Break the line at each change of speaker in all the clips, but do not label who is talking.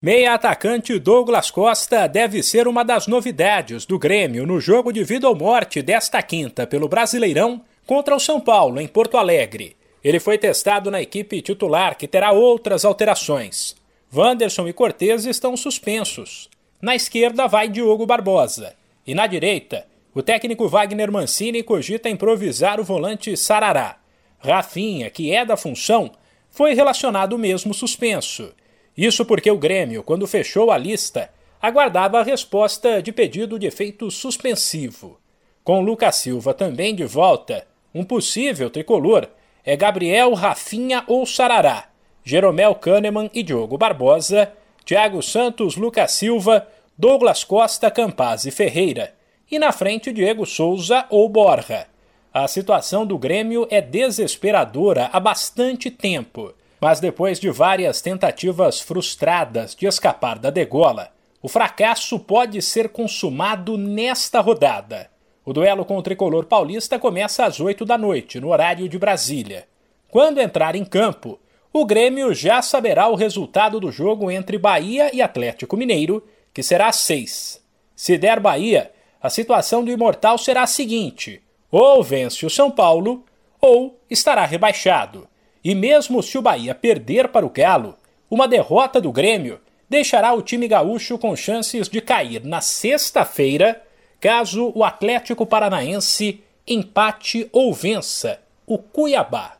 Meia atacante Douglas Costa deve ser uma das novidades do Grêmio no jogo de vida ou morte desta quinta pelo Brasileirão contra o São Paulo, em Porto Alegre. Ele foi testado na equipe titular, que terá outras alterações. Wanderson e Cortez estão suspensos. Na esquerda vai Diogo Barbosa. E na direita, o técnico Wagner Mancini cogita improvisar o volante Sarará. Rafinha, que é da função, foi relacionado mesmo suspenso. Isso porque o Grêmio, quando fechou a lista, aguardava a resposta de pedido de efeito suspensivo. Com Lucas Silva também de volta, um possível tricolor é Gabriel Rafinha ou Sarará, Jeromel Kahneman e Diogo Barbosa, Thiago Santos, Lucas Silva, Douglas Costa, Campaz e Ferreira, e na frente Diego Souza ou Borja. A situação do Grêmio é desesperadora há bastante tempo mas depois de várias tentativas frustradas de escapar da degola, o fracasso pode ser consumado nesta rodada. O duelo com o tricolor paulista começa às 8 da noite, no horário de Brasília. Quando entrar em campo, o Grêmio já saberá o resultado do jogo entre Bahia e Atlético Mineiro, que será às 6. Se der Bahia, a situação do Imortal será a seguinte: ou vence o São Paulo, ou estará rebaixado. E mesmo se o Bahia perder para o Galo, uma derrota do Grêmio deixará o time gaúcho com chances de cair na sexta-feira, caso o Atlético Paranaense empate ou vença o Cuiabá.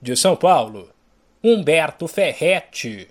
De São Paulo, Humberto Ferretti.